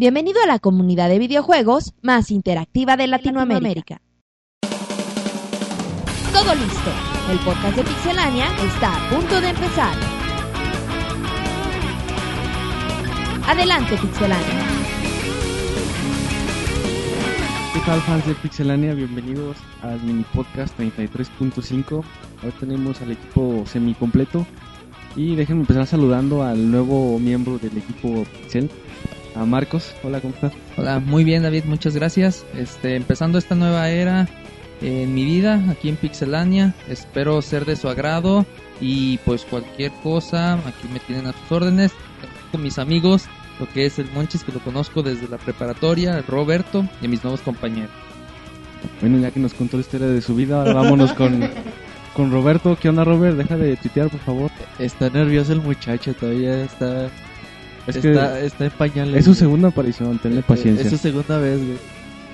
Bienvenido a la comunidad de videojuegos más interactiva de Latinoamérica. Todo listo. El podcast de Pixelania está a punto de empezar. Adelante, Pixelania. ¿Qué tal fans de Pixelania? Bienvenidos al mini podcast 33.5. Hoy tenemos al equipo semi completo y déjenme empezar saludando al nuevo miembro del equipo Pixel, a Marcos. Hola, ¿cómo estás? Hola, muy bien David, muchas gracias. Este, empezando esta nueva era en mi vida aquí en Pixelania, espero ser de su agrado y pues cualquier cosa, aquí me tienen a sus órdenes con mis amigos, lo que es el Monchis que lo conozco desde la preparatoria, Roberto y mis nuevos compañeros. Bueno, ya que nos contó la historia de su vida, ahora vámonos con, con Roberto. ¿Qué onda, Robert? Deja de tuitear, por favor. Está nervioso el muchacho, todavía está, Es que está, está en pañales. es su güey. segunda aparición, tenle paciencia. Es su segunda vez, güey.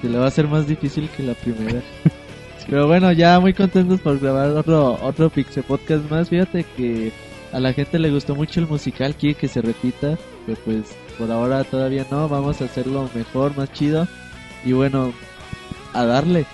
Se le va a hacer más difícil que la primera. Pero bueno, ya muy contentos por grabar otro, otro Pixel Podcast más. Fíjate que a la gente le gustó mucho el musical, quiere que se repita. Pero pues por ahora todavía no, vamos a hacerlo mejor, más chido. Y bueno, a darle.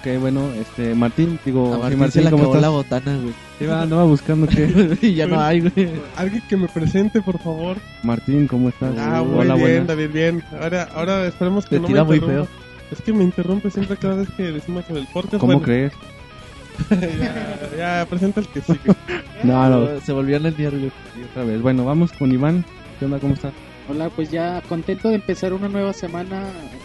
Ok, bueno, este, Martín, digo, A sí, Martín, Martín, se le ¿cómo acabó estás? la botana, güey. Va, andaba buscando que... y ya no hay, güey. Alguien que me presente, por favor. Martín, ¿cómo estás? Ah, muy Hola, bien, buenas. David, bien. Ahora, ahora esperemos que Te no tira me muy interrumpa. Es que me interrumpe siempre cada vez que decimos sobre el podcast. ¿Cómo Bueno, crees? ya, ya, presenta el que sigue. No, no, Se volvió güey. sí, otra vez. Bueno, vamos con Iván. ¿Qué onda, cómo estás? Hola, pues ya contento de empezar una nueva semana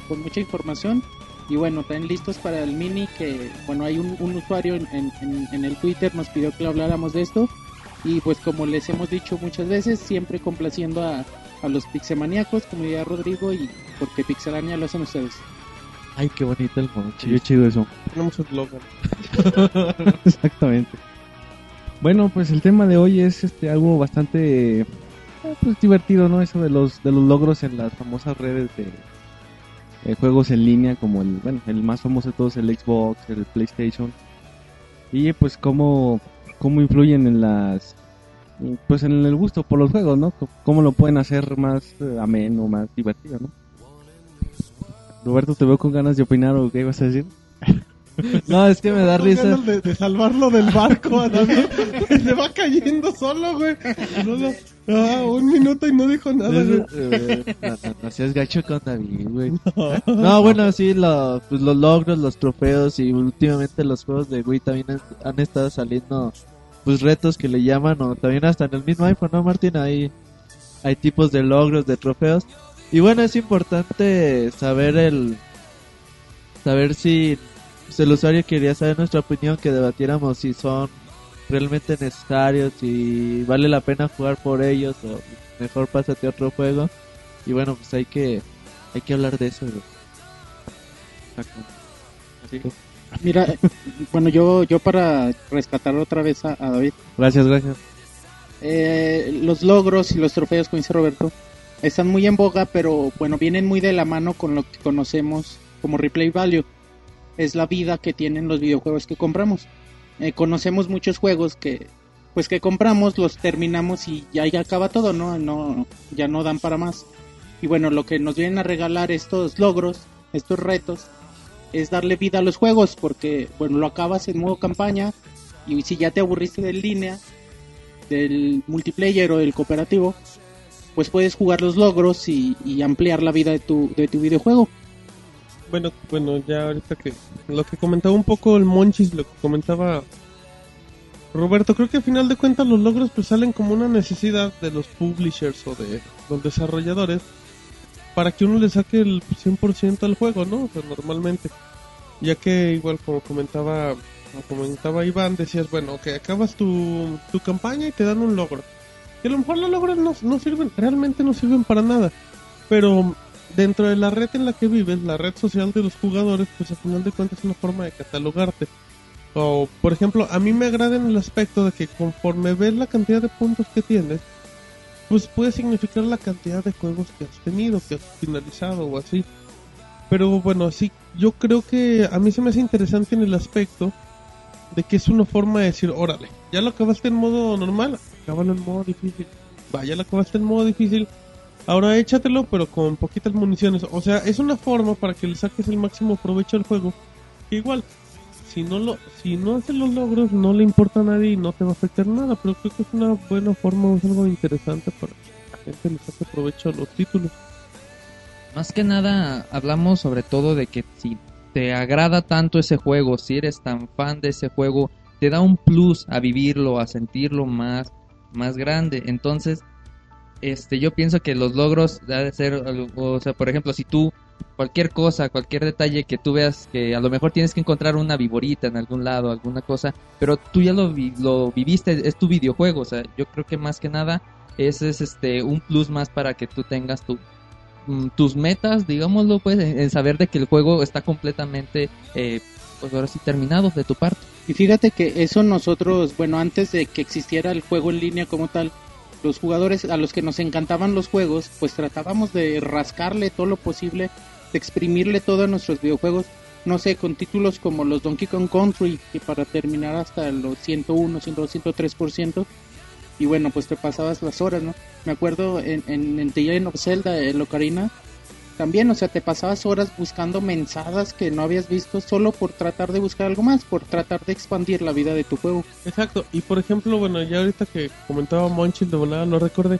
con mucha información y bueno, también listos para el mini que, bueno, hay un, un usuario en, en- el Twitter nos pidió que habláramos de esto y pues como les hemos dicho muchas veces, siempre complaciendo a, a los pixemaníacos, como diría Rodrigo, y porque Pixelania lo hacen ustedes. Ay, qué bonito el moncho. Qué chido eso. Tenemos eslogan. Exactamente. Bueno, pues el tema de hoy es este algo bastante eh, pues, divertido, ¿no? Eso de los de los logros en las famosas redes de eh, juegos en línea, como el bueno, el más famoso de todos el Xbox, el PlayStation. Y pues cómo cómo influyen en las pues en el gusto por los juegos, ¿no? C- Cómo lo pueden hacer más eh, ameno, más divertido, ¿no? Roberto, te veo con ganas de opinar o qué ibas a decir. No, es que me da risa. De, de salvarlo del barco a David. Se va cayendo solo, güey. No, no. Ah, un minuto y no dijo nada. Eh, no, no, no seas gacho con David, güey. No, bueno, sí, lo- pues los logros, los trofeos y últimamente los juegos de Wii también han, han estado saliendo pues retos que le llaman o también hasta en el mismo iPhone, ¿no, Martín? Hay, hay tipos de logros, de trofeos. Y bueno, es importante saber el... Saber si, si el usuario quería saber nuestra opinión, que debatiéramos si son realmente necesarios, si vale la pena jugar por ellos o mejor pásate a otro juego. Y bueno, pues hay que hay que hablar de eso. güey. Mira, bueno, yo, yo para rescatar otra vez a, a David, Gracias, gracias. Eh, los logros y los trofeos, como dice Roberto, están muy en boga, pero bueno, vienen muy de la mano con lo que conocemos como replay value. Es la vida que tienen los videojuegos que compramos. Eh, conocemos muchos juegos que, pues que compramos, los terminamos y ya, ya acaba todo, ¿no? no ya no dan para más. Y bueno, lo que nos vienen a regalar estos logros, estos retos, es darle vida a los juegos, porque bueno, lo acabas en modo campaña y si ya te aburriste de línea, del multiplayer o del cooperativo, pues puedes jugar los logros y, y ampliar la vida de tu, de tu videojuego. Bueno, bueno, ya ahorita que lo que comentaba un poco el Monchis, lo que comentaba Roberto, creo que al final de cuentas los logros pues salen como una necesidad de los publishers o de los desarrolladores para que uno le saque el 100% al juego, ¿no? O sea, normalmente. Ya que igual como comentaba como comentaba Iván, decías, bueno, que acabas tu, tu campaña y te dan un logro. Y a lo mejor los logros no, no sirven, realmente no sirven para nada. Pero dentro de la red en la que vives, la red social de los jugadores, pues al final de cuentas es una forma de catalogarte. O, por ejemplo, a mí me agrada en el aspecto de que conforme ves la cantidad de puntos que tienes, pues puede significar la cantidad de juegos que has tenido, que has finalizado o así. Pero bueno, sí, yo creo que a mí se me hace interesante en el aspecto de que es una forma de decir, órale, ya lo acabaste en modo normal, acábalo en modo difícil. Va, ya lo acabaste en modo difícil, Ahora échatelo, pero con poquitas municiones. O sea, es una forma para que le saques el máximo provecho al juego. Que igual, si no lo, si no haces los logros, no le importa a nadie y no te va a afectar nada. Pero creo que es una buena forma, es algo interesante para que la gente le saque provecho a los títulos. Más que nada hablamos sobre todo de que si te agrada tanto ese juego, si eres tan fan de ese juego, te da un plus a vivirlo, a sentirlo más, más grande. Entonces, este, yo pienso que los logros debe ser, o sea, por ejemplo, si tú cualquier cosa, cualquier detalle que tú veas que a lo mejor tienes que encontrar una viborita en algún lado, alguna cosa, pero tú ya lo, vi- lo viviste, es tu videojuego, o sea, yo creo que más que nada ese es este un plus más para que tú tengas tu mm, tus metas, digámoslo, pues, en, en saber de que el juego está completamente, eh, pues ahora sí terminado de tu parte. Y fíjate que eso nosotros, bueno, antes de que existiera el juego en línea como tal, los jugadores a los que nos encantaban los juegos, pues tratábamos de rascarle todo lo posible, de exprimirle todo a nuestros videojuegos, no sé, con títulos como los Donkey Kong Country, que para terminar hasta los 101, 102, 103%, y bueno, pues te pasabas las horas, ¿no? Me acuerdo en, en, en The Legend of Zelda, en Ocarina, también, o sea, te pasabas horas buscando mensadas que no habías visto solo por tratar de buscar algo más, por tratar de expandir la vida de tu juego. Exacto, y por ejemplo, bueno, ya ahorita que comentaba Monchil de volada, lo recordé.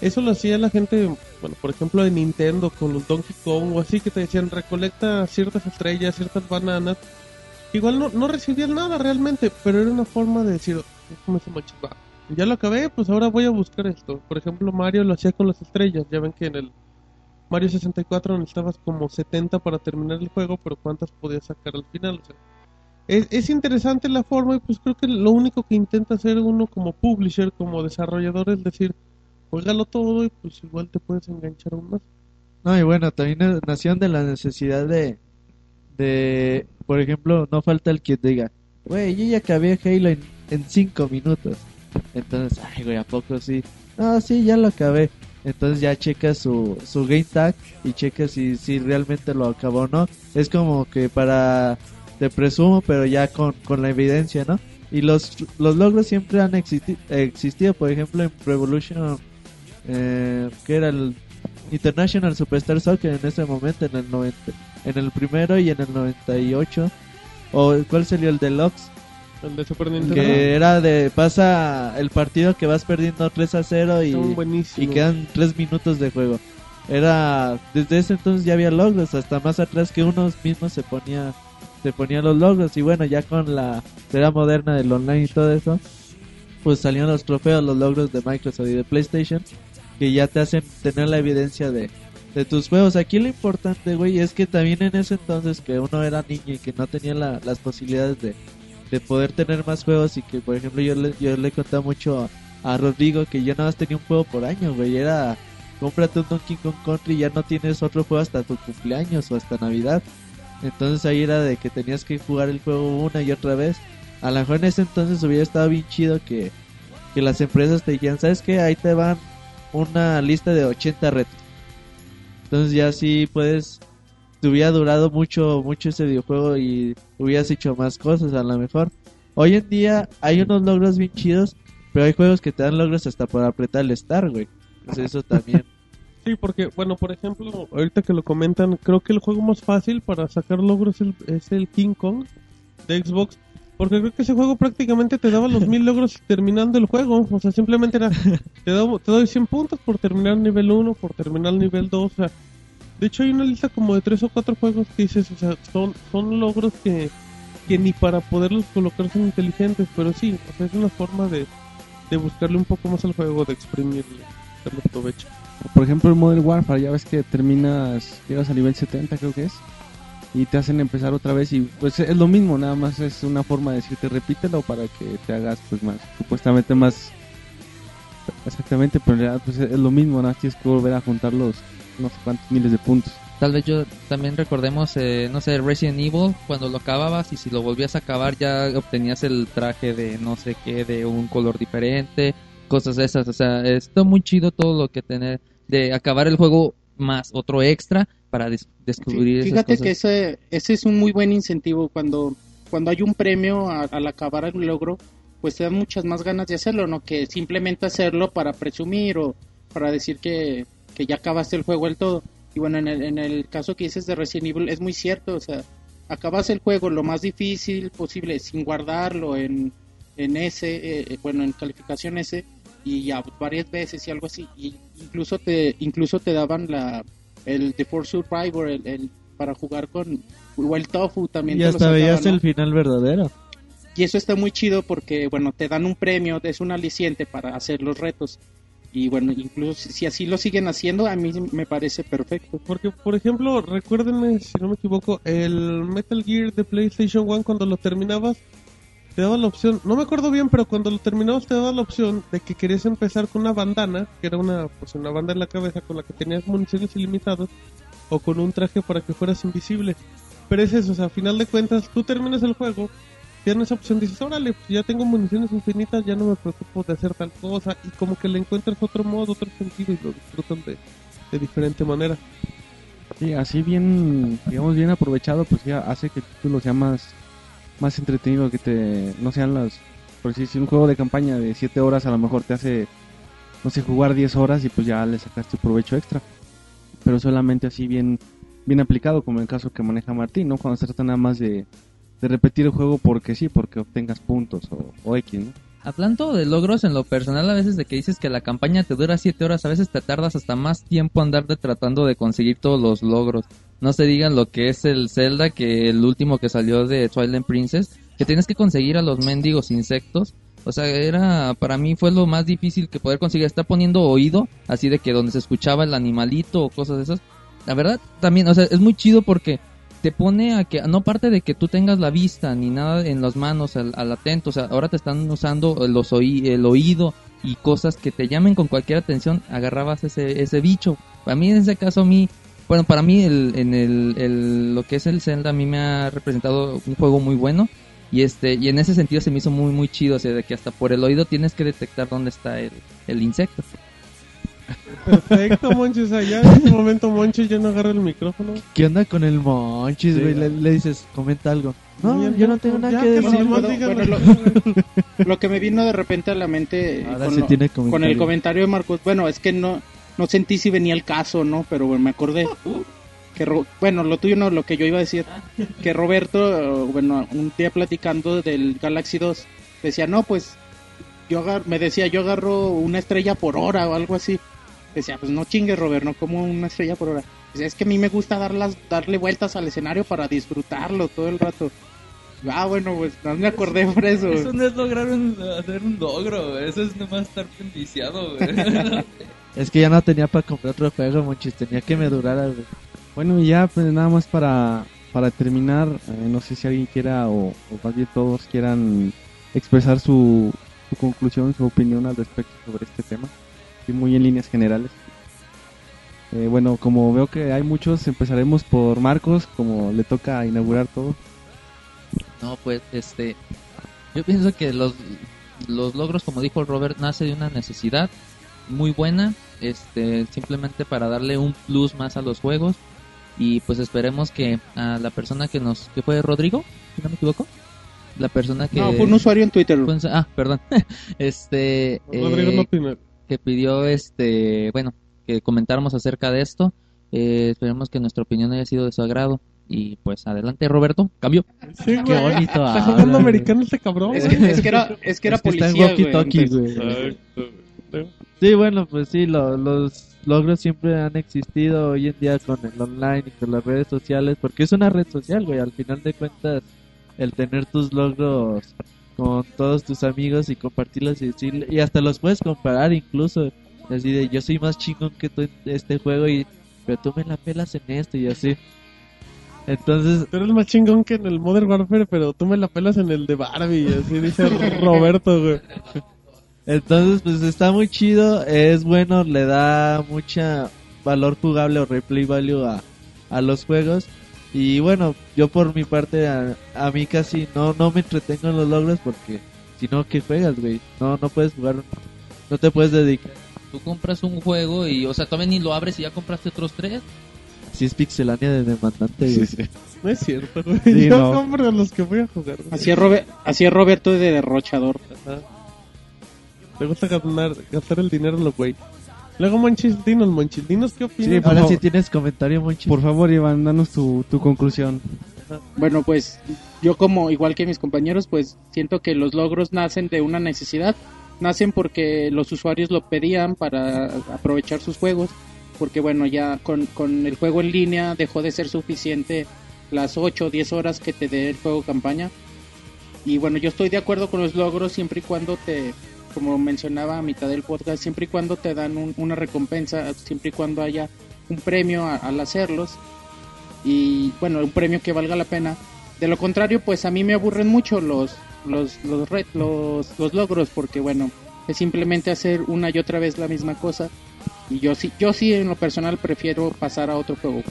Eso lo hacía la gente, bueno, por ejemplo, de Nintendo con los Donkey Kong o así, que te decían recolecta ciertas estrellas, ciertas bananas. Igual no, no recibías nada realmente, pero era una forma de decir, ¿cómo se Ya lo acabé, pues ahora voy a buscar esto. Por ejemplo, Mario lo hacía con las estrellas. Ya ven que en el Mario 64 necesitabas como 70 para terminar el juego, pero ¿cuántas podías sacar al final? Es, es interesante la forma y pues creo que lo único que intenta hacer uno como publisher, como desarrollador es decir, juégalo todo y pues igual te puedes enganchar aún más. No, y bueno, también na- nacieron de la necesidad de, de, por ejemplo, no falta el que diga, güey, yo ya acabé Halo en, en cinco minutos. Entonces, ay, güey, ¿a poco sí? No, sí, ya lo acabé. Entonces ya checa su, su game tag y checa si, si realmente lo acabó o no. Es como que para, te presumo, pero ya con, con la evidencia, ¿no? Y los, los logros siempre han existi- existido, por ejemplo, en Revolution, eh, que era el International Superstar Soccer en ese momento, en el 90, en el primero y en el 98. ¿O cuál sería el deluxe? El de Super Nintendo. Que era de pasa el partido que vas perdiendo 3 a 0 y, quedan 3 minutos de juego. Era desde ese entonces ya había logros, hasta más atrás que uno mismo se ponía se ponía los logros y bueno, ya con la era moderna del online y todo eso, pues salían los trofeos, los logros de Microsoft y de PlayStation que ya te hacen tener la evidencia de de tus juegos. Aquí lo importante, güey, es que también en ese entonces que uno era niño y que no tenía la- las posibilidades de, de poder tener más juegos y que, por ejemplo, yo le, yo le contaba mucho a, a Rodrigo que yo nada más tenía un juego por año, güey. Era, cómprate un Donkey Kong Country y ya no tienes otro juego hasta tu cumpleaños o hasta Navidad. Entonces ahí era de que tenías que jugar el juego una y otra vez. A lo mejor en ese entonces hubiera estado bien chido que, que las empresas te dijeran, ¿sabes qué? Ahí te van una lista de 80 retos. Entonces ya sí puedes, te hubiera durado mucho, mucho ese videojuego y hubieras hecho más cosas a lo mejor. Hoy en día hay unos logros bien chidos, pero hay juegos que te dan logros hasta por apretar el Star, güey. Entonces eso también. Sí, porque, bueno, por ejemplo, ahorita que lo comentan, creo que el juego más fácil para sacar logros es el, es el King Kong de Xbox. Porque creo que ese juego prácticamente te daba los mil logros terminando el juego. O sea, simplemente era, te, doy, te doy 100 puntos por terminar nivel 1, por terminar nivel 2. O sea, de hecho hay una lista como de 3 o 4 juegos que dices, o sea, son, son logros que, que ni para poderlos colocar son inteligentes. Pero sí, o sea, es una forma de, de buscarle un poco más al juego, de exprimirle, darle provecho. Por ejemplo, el Modern Warfare, ya ves que terminas, llegas a nivel 70 creo que es, y te hacen empezar otra vez y pues es lo mismo, nada más es una forma de decirte repítelo para que te hagas pues más, supuestamente más, exactamente, pero en realidad pues es lo mismo, nada más tienes que volver a juntar los no sé cuántos miles de puntos. Tal vez yo también recordemos, eh, no sé, Resident Evil, cuando lo acababas y si lo volvías a acabar ya obtenías el traje de no sé qué, de un color diferente, cosas de esas. O sea, está muy chido todo lo que tener de acabar el juego más otro extra para des- descubrir esas Fíjate cosas. que ese, ese es un muy buen incentivo cuando, cuando hay un premio a- al acabar el logro, pues te dan muchas más ganas de hacerlo, ¿no? Que simplemente hacerlo para presumir o para decir que, que ya acabaste el juego del todo. Y bueno, en el, en el caso que dices de Resident Evil es muy cierto, o sea, acabas el juego lo más difícil posible sin guardarlo en, en S, eh, bueno, en calificación S y ya varias veces y algo así. Y incluso te incluso te daban la el The Force Survivor el, el- para jugar con o el Tofu también Y te hasta veías ¿no? el final verdadero. Y eso está muy chido porque, bueno, te dan un premio, es un aliciente para hacer los retos. Y bueno, incluso si así lo siguen haciendo, a mí me parece perfecto. Porque, por ejemplo, recuérdenme, si no me equivoco, el Metal Gear de PlayStation 1 cuando lo terminabas, te daba la opción, no me acuerdo bien, pero cuando lo terminabas te daba la opción de que querías empezar con una bandana, que era una, pues una banda en la cabeza con la que tenías municiones ilimitadas, o con un traje para que fueras invisible. Pero es eso, o sea, a final de cuentas, tú terminas el juego, tienes esa opción, dices, órale, pues ya tengo municiones infinitas, ya no me preocupo de hacer tal cosa, y como que le encuentras otro modo, otro sentido, y lo disfrutan de, diferente manera. Sí, así bien, digamos, bien aprovechado, pues ya hace que el título sea más, más entretenido, que te, no sean las, por si si un juego de campaña de 7 horas a lo mejor te hace, no sé, jugar 10 horas y pues ya le sacaste provecho extra. Pero solamente así bien, bien aplicado, como el caso que maneja Martín, ¿no? Cuando se trata nada más de, de repetir el juego porque sí, porque obtengas puntos o, o X, ¿no? Hablando de logros en lo personal, a veces de que dices que la campaña te dura 7 horas, a veces te tardas hasta más tiempo andar de tratando de conseguir todos los logros. No se digan lo que es el Zelda, que el último que salió de Twilight Princess, que tienes que conseguir a los mendigos insectos. O sea, era, para mí fue lo más difícil que poder conseguir. Está poniendo oído, así de que donde se escuchaba el animalito o cosas de esas. La verdad, también, o sea, es muy chido porque te pone a que, no parte de que tú tengas la vista ni nada en las manos al, al atento, o sea, ahora te están usando los oí- el oído y cosas que te llamen con cualquier atención, agarrabas ese, ese bicho. Para mí en ese caso, a mí, bueno, para mí el, en el, el- lo que es el Zelda a mí me ha representado un juego muy bueno y este y en ese sentido se me hizo muy muy chido, o sea, de que hasta por el oído tienes que detectar dónde está el, el insecto. Perfecto, Monchis. Ya en este momento Monchis ya no agarra el micrófono. ¿Qué onda con el Monchis, Sí. güey? Le, le dices, comenta algo. No, Bien, yo no tengo nada ya, que decir. No, bueno, lo, lo que me vino de repente a la mente eh, Ahora con, sí lo- tiene con comentario. el comentario de Marcos, bueno, es que no no sentí si venía el caso, ¿no? Pero bueno, me acordé que Ro- bueno, lo tuyo no, lo que yo iba a decir, que Roberto, bueno, un día platicando del Galaxy 2, decía, "No, pues yo agar- me decía, yo agarro una estrella por hora o algo así." Decía, "Pues no chingues, Robert, no como una estrella por hora." Decía, "Es que a mí me gusta darlas darle vueltas al escenario para disfrutarlo todo el rato." Ah, bueno, pues no me acordé por eso. Eso no es lograr un, hacer un logro, eso es nomás estar viciado, Es que ya no tenía para comprar otro juego, Monchis. Tenía que me durara, güey. Bueno, y ya pues nada más para, para terminar, eh, no sé si alguien quiera o, o más bien todos quieran expresar su, su conclusión, su opinión al respecto sobre este tema, muy en líneas generales. Eh, bueno, como veo que hay muchos, empezaremos por Marcos, como le toca inaugurar todo. No, pues, este, yo pienso que los, los logros, como dijo el Robert, nace de una necesidad muy buena, este, simplemente para darle un plus más a los juegos y pues esperemos que a la persona que nos, que fue Rodrigo, si no me equivoco, la persona que No, fue un usuario en Twitter. fue ah, perdón, este, Rodrigo eh, no. Que pidió este, bueno, que comentáramos acerca de esto. Eh, esperemos que nuestra opinión haya sido de su agrado. Y pues adelante, Roberto. Cambio. Sí, Qué bonito Está habla, jugando güey. americano este cabrón. Es que, es que era, es que era Es que está en policía, güey. Exacto. Sí, bueno, pues sí, lo- los logros siempre han existido hoy en día con el online y con las redes sociales, porque es una red social, güey. Al final de cuentas, el tener tus logros con todos tus amigos y compartirlos y decirle, y hasta los puedes comparar incluso, así de yo soy más chingón que tú en este juego y pero tú me la pelas en este y así. Entonces, Tú eres más chingón que en el Modern Warfare, pero tú me la pelas en el de Barbie. Así dice Roberto, güey. Entonces, pues está muy chido, es bueno, le da mucha valor jugable o replay value a, a los juegos. Y bueno, yo por mi parte, a, a mí casi no, no me entretengo en los logros porque si no, ¿qué juegas, güey? No, no puedes jugar, no te puedes dedicar. Tú compras un juego y, o sea, todavía ni lo abres y ya compraste otros tres. Si es pixelania de demandante, güey. No es cierto, güey. Sí, Yo no. compro los que voy a jugar. güey. Así es, Robert, así es Roberto de derrochador. Ajá. Te gusta ganar, gastar el dinero en lo güey. Luego, Monchis, dinos, Monchis, dinos qué opinas. Sí, por Ahora favor. sí tienes comentario. Por favor, Iván, danos tu, tu conclusión. Bueno, pues yo como igual que mis compañeros, pues siento que los logros nacen de una necesidad. Nacen porque los usuarios lo pedían para aprovechar sus juegos. Porque bueno, ya con, con el juego en línea dejó de ser suficiente las 8 o 10 horas que te dé el juego campaña. Y bueno, yo estoy de acuerdo con los logros siempre y cuando te, como mencionaba a mitad del podcast, siempre y cuando te dan un- una recompensa, siempre y cuando haya un premio a- al hacerlos y bueno, un premio que valga la pena. De lo contrario, pues a mí me aburren mucho los los los ret- los, los logros porque bueno, es simplemente hacer una y otra vez la misma cosa y yo sí yo sí en lo personal prefiero pasar a otro juego.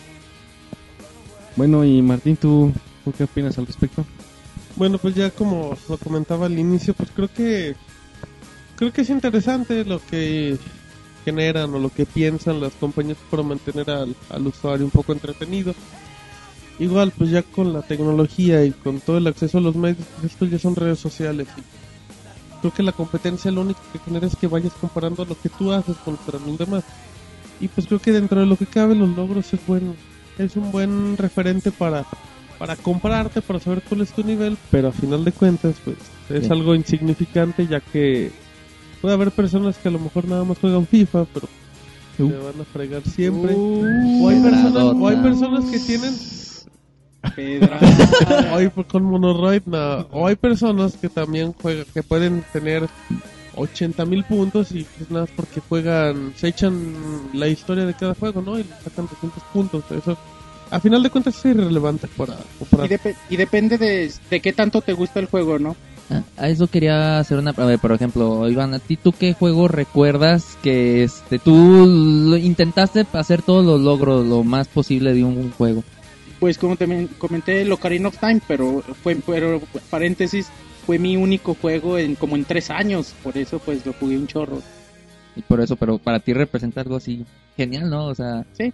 Bueno, y Martín, ¿tú, ¿tú qué opinas al respecto? Bueno, pues ya como lo comentaba al inicio, pues creo que creo que es interesante lo que generan o lo que piensan las compañías para mantener al, al usuario un poco entretenido. Igual, pues ya con la tecnología y con todo el acceso a los medios, pues esto ya son redes sociales. Y creo que la competencia lo único que genera es que vayas comparando lo que tú haces contra los demás. Y pues creo que dentro de lo que cabe los logros es bueno, es un buen referente para para comprarte, para saber cuál es tu nivel, pero a final de cuentas, pues es algo insignificante ya que puede haber personas que a lo mejor nada más juegan FIFA, pero Uh. te van a fregar siempre. o, hay personas, o hay personas que tienen, Pedra. o hay con Monoroid, no, o hay personas que también juegan, que pueden tener 80 mil puntos y pues nada porque juegan, se echan la historia de cada juego, ¿no? Y le sacan 200 puntos, eso. A final de cuentas es irrelevante para y, y depende de, de qué tanto te gusta el juego, ¿no? Ah, A eso quería hacer una... A ver, por ejemplo, Iván, ¿a ti tú qué juego recuerdas que este tú intentaste hacer todos los logros lo más posible de un juego? Pues como te men- comenté, el Ocarina of Time, pero fue, pero paréntesis, fue mi único juego en como en tres años, por eso pues lo jugué un chorro. Y por eso, pero para ti representa algo así genial, ¿no? O sea... Sí.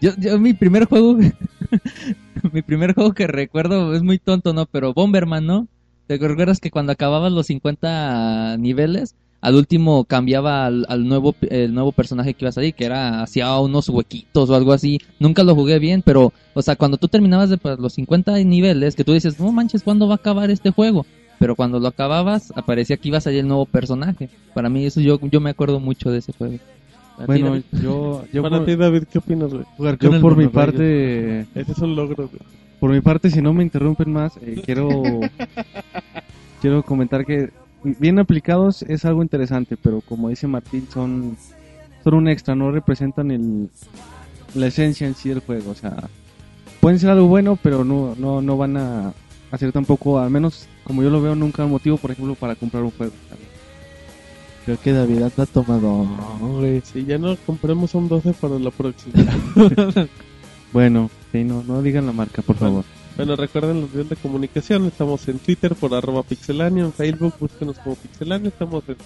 Yo, yo mi primer juego... mi primer juego que recuerdo es muy tonto, ¿no? Pero Bomberman, ¿no? ¿Te recuerdas que cuando acababas los 50 niveles, al último cambiaba al, al nuevo el nuevo personaje que iba a salir, que era hacía unos huequitos o algo así. Nunca lo jugué bien, pero, o sea, cuando tú terminabas de pues, los 50 niveles, que tú dices, no manches, ¿cuándo va a acabar este juego? Pero cuando lo acababas, aparecía que iba a salir el nuevo personaje. Para mí, eso yo, yo me acuerdo mucho de ese juego. ¿A ti, Bueno, yo, yo, para por, ti, David, ¿qué opinas, güey? Jugar con yo por mi parte, Ese es un logro, güey. por mi parte, si no me interrumpen más, eh, quiero, quiero comentar que bien aplicados es algo interesante, pero como dice Martín, son, son un extra, no representan el, la esencia en sí del juego. O sea, pueden ser algo bueno, pero no, no, no van a hacer tampoco, al menos como yo lo veo, nunca un motivo, por ejemplo, para comprar un juego. Creo que David anda tomado, güey. Si ya no compremos un 12 para la próxima. Bueno, sí, no, no digan la marca, por favor. Bueno, recuerden los videos de comunicación. Estamos en Twitter por arroba pixelania, en Facebook búsquenos como pixelania. Estamos en,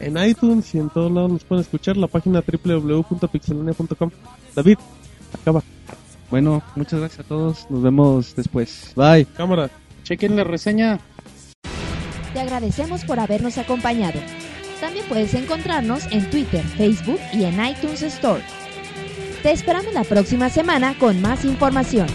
en iTunes y en todos lados nos pueden escuchar. La página www.pixelania.com. David, acaba. Bueno, muchas gracias a todos. Nos vemos después. Bye. Cámara. Chequen la reseña. Te agradecemos por habernos acompañado. También puedes encontrarnos en Twitter, Facebook y en iTunes Store. Te esperamos la próxima semana con más información.